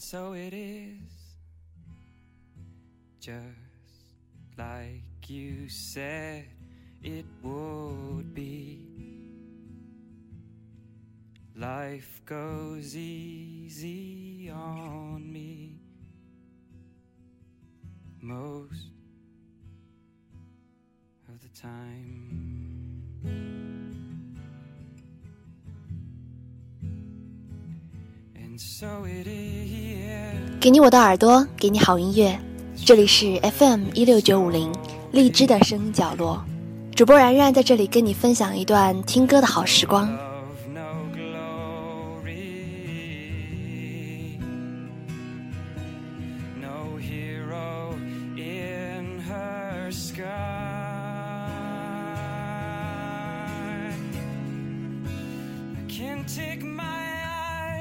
And so it is, just like you said it would be. Life goes easy on me most of the time. 给你我的耳朵，给你好音乐。这里是 FM 一六九五零荔枝的声音角落，主播然然在这里跟你分享一段听歌的好时光。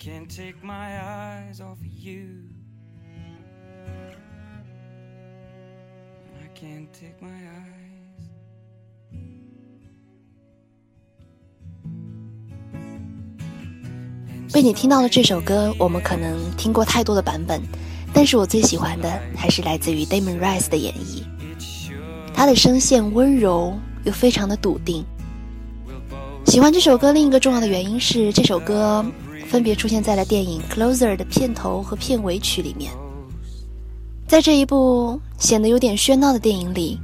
Can't take my eyes off you. Can't take my eyes. 被你听到的这首歌，我们可能听过太多的版本，但是我最喜欢的还是来自于 Damon Rice 的演绎。他的声线温柔又非常的笃定。喜欢这首歌另一个重要的原因是，这首歌分别出现在了电影《Closer》的片头和片尾曲里面。在这一部显得有点喧闹的电影里，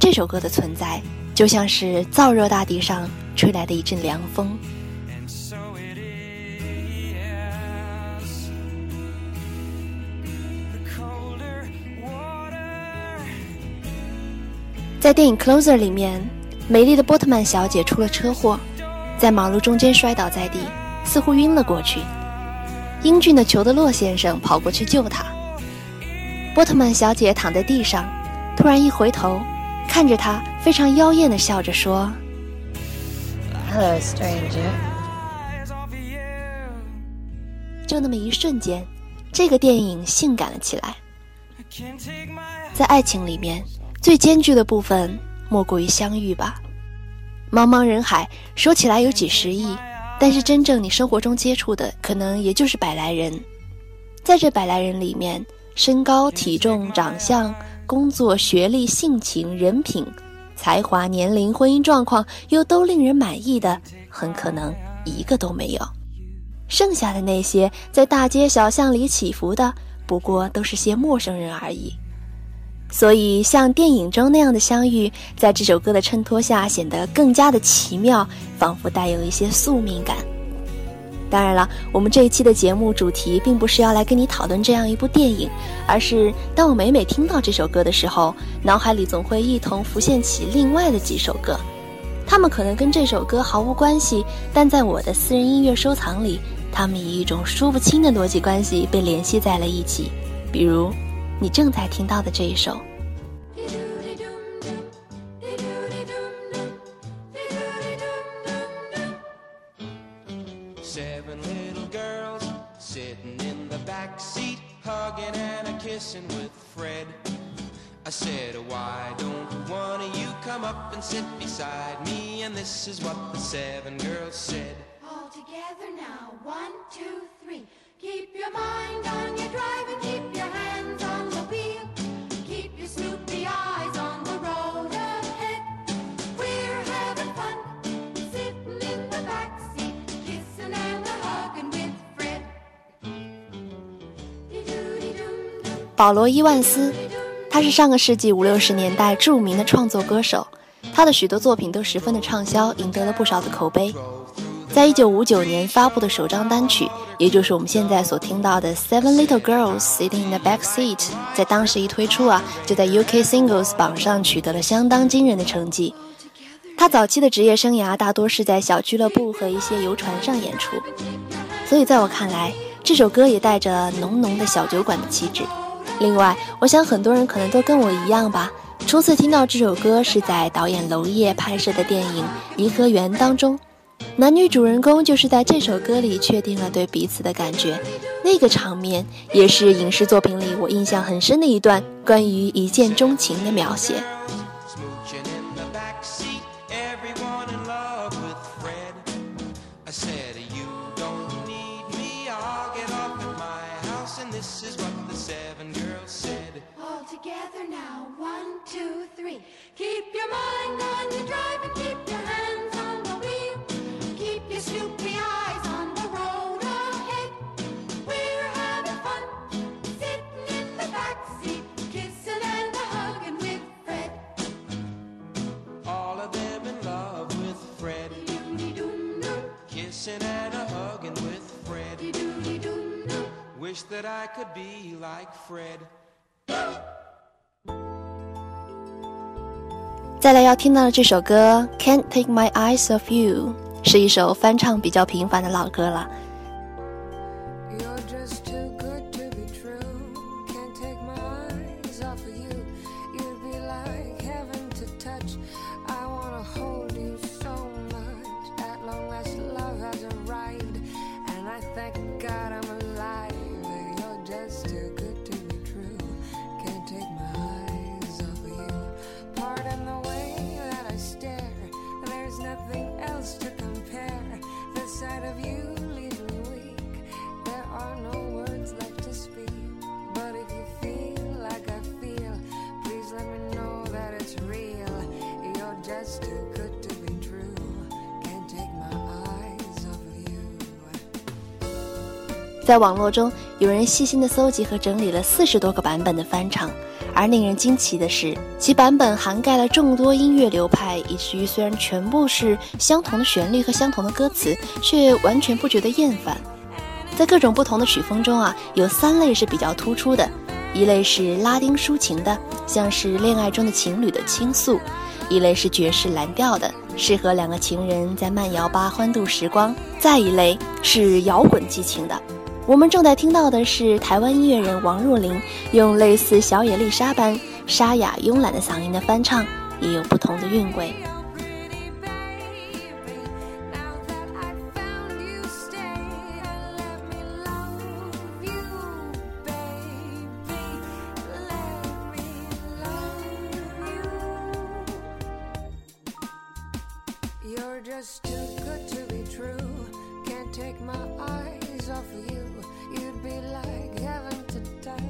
这首歌的存在就像是燥热大地上吹来的一阵凉风。在电影《Closer》里面，美丽的波特曼小姐出了车祸，在马路中间摔倒在地，似乎晕了过去。英俊的裘德洛先生跑过去救她。波特曼小姐躺在地上，突然一回头，看着他，非常妖艳的笑着说 Hello, stranger. Eyes off of you.：“ 就那么一瞬间，这个电影性感了起来。在爱情里面，最艰巨的部分莫过于相遇吧。茫茫人海，说起来有几十亿，但是真正你生活中接触的，可能也就是百来人。在这百来人里面，身高、体重、长相、工作、学历、性情、人品、才华、年龄、婚姻状况，又都令人满意的，很可能一个都没有。剩下的那些在大街小巷里起伏的，不过都是些陌生人而已。所以，像电影中那样的相遇，在这首歌的衬托下，显得更加的奇妙，仿佛带有一些宿命感。当然了，我们这一期的节目主题并不是要来跟你讨论这样一部电影，而是当我每每听到这首歌的时候，脑海里总会一同浮现起另外的几首歌，它们可能跟这首歌毫无关系，但在我的私人音乐收藏里，它们以一种说不清的逻辑关系被联系在了一起。比如，你正在听到的这一首。Seven little girls sitting in the back seat, hugging and a kissing with Fred. I said, Why don't one of you come up and sit beside me? And this is what the seven girls said. 保罗·伊万斯，他是上个世纪五六十年代著名的创作歌手，他的许多作品都十分的畅销，赢得了不少的口碑。在一九五九年发布的首张单曲，也就是我们现在所听到的《Seven Little Girls Sitting in the Back Seat》，在当时一推出啊，就在 UK Singles 榜上取得了相当惊人的成绩。他早期的职业生涯大多是在小俱乐部和一些游船上演出，所以在我看来，这首歌也带着浓浓的小酒馆的气质。另外，我想很多人可能都跟我一样吧，初次听到这首歌是在导演娄烨拍摄的电影《颐和园》当中，男女主人公就是在这首歌里确定了对彼此的感觉。那个场面也是影视作品里我印象很深的一段关于一见钟情的描写。Keep your mind on your drive and keep your hands on the wheel. Keep your snoopy eyes on the road ahead. We're having fun, sitting in the backseat, kissing and hugging with Fred. All of them in love with Fred. Doody doo doo, Kissing and a hugging with Fred. doody doo doo. Wish that I could be like Fred. 再来要听到的这首歌《Can't Take My Eyes Off You》是一首翻唱比较频繁的老歌了。You're just 在网络中，有人细心地搜集和整理了四十多个版本的翻唱，而令人惊奇的是，其版本涵盖了众多音乐流派，以至于虽然全部是相同的旋律和相同的歌词，却完全不觉得厌烦。在各种不同的曲风中啊，有三类是比较突出的，一类是拉丁抒情的，像是恋爱中的情侣的倾诉；一类是爵士蓝调的，适合两个情人在慢摇吧欢度时光；再一类是摇滚激情的。我们正在听到的是台湾音乐人王若琳用类似小野丽莎般沙哑慵懒的嗓音的翻唱也有不同的韵味。You're just too good to be true. Can't take my eyes off of you. You'd be like heaven to touch.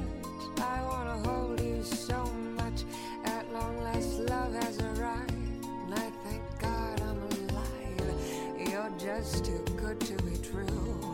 I wanna hold you so much. At long last, love has arrived. And I thank God I'm alive. You're just too good to be true.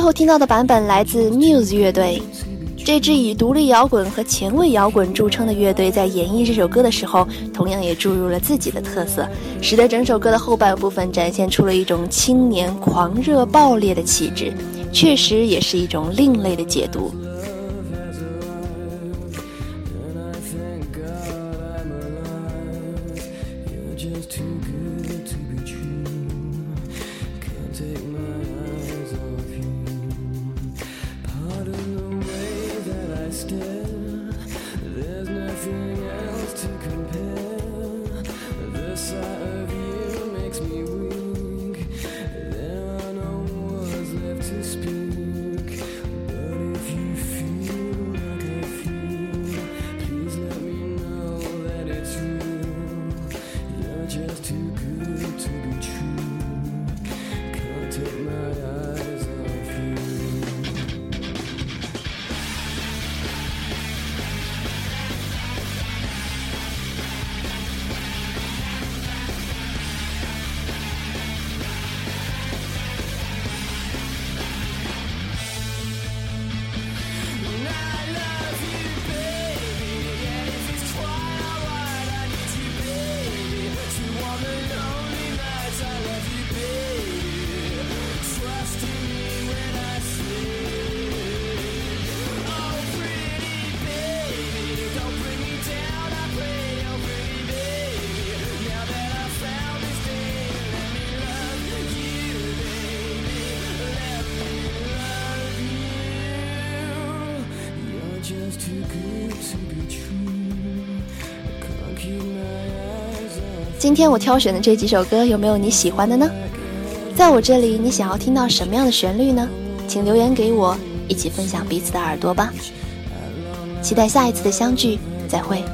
最后听到的版本来自 Muse 乐队。这支以独立摇滚和前卫摇滚著称的乐队，在演绎这首歌的时候，同样也注入了自己的特色，使得整首歌的后半部分展现出了一种青年狂热爆裂的气质，确实也是一种另类的解读。今天我挑选的这几首歌，有没有你喜欢的呢？在我这里，你想要听到什么样的旋律呢？请留言给我，一起分享彼此的耳朵吧。期待下一次的相聚，再会。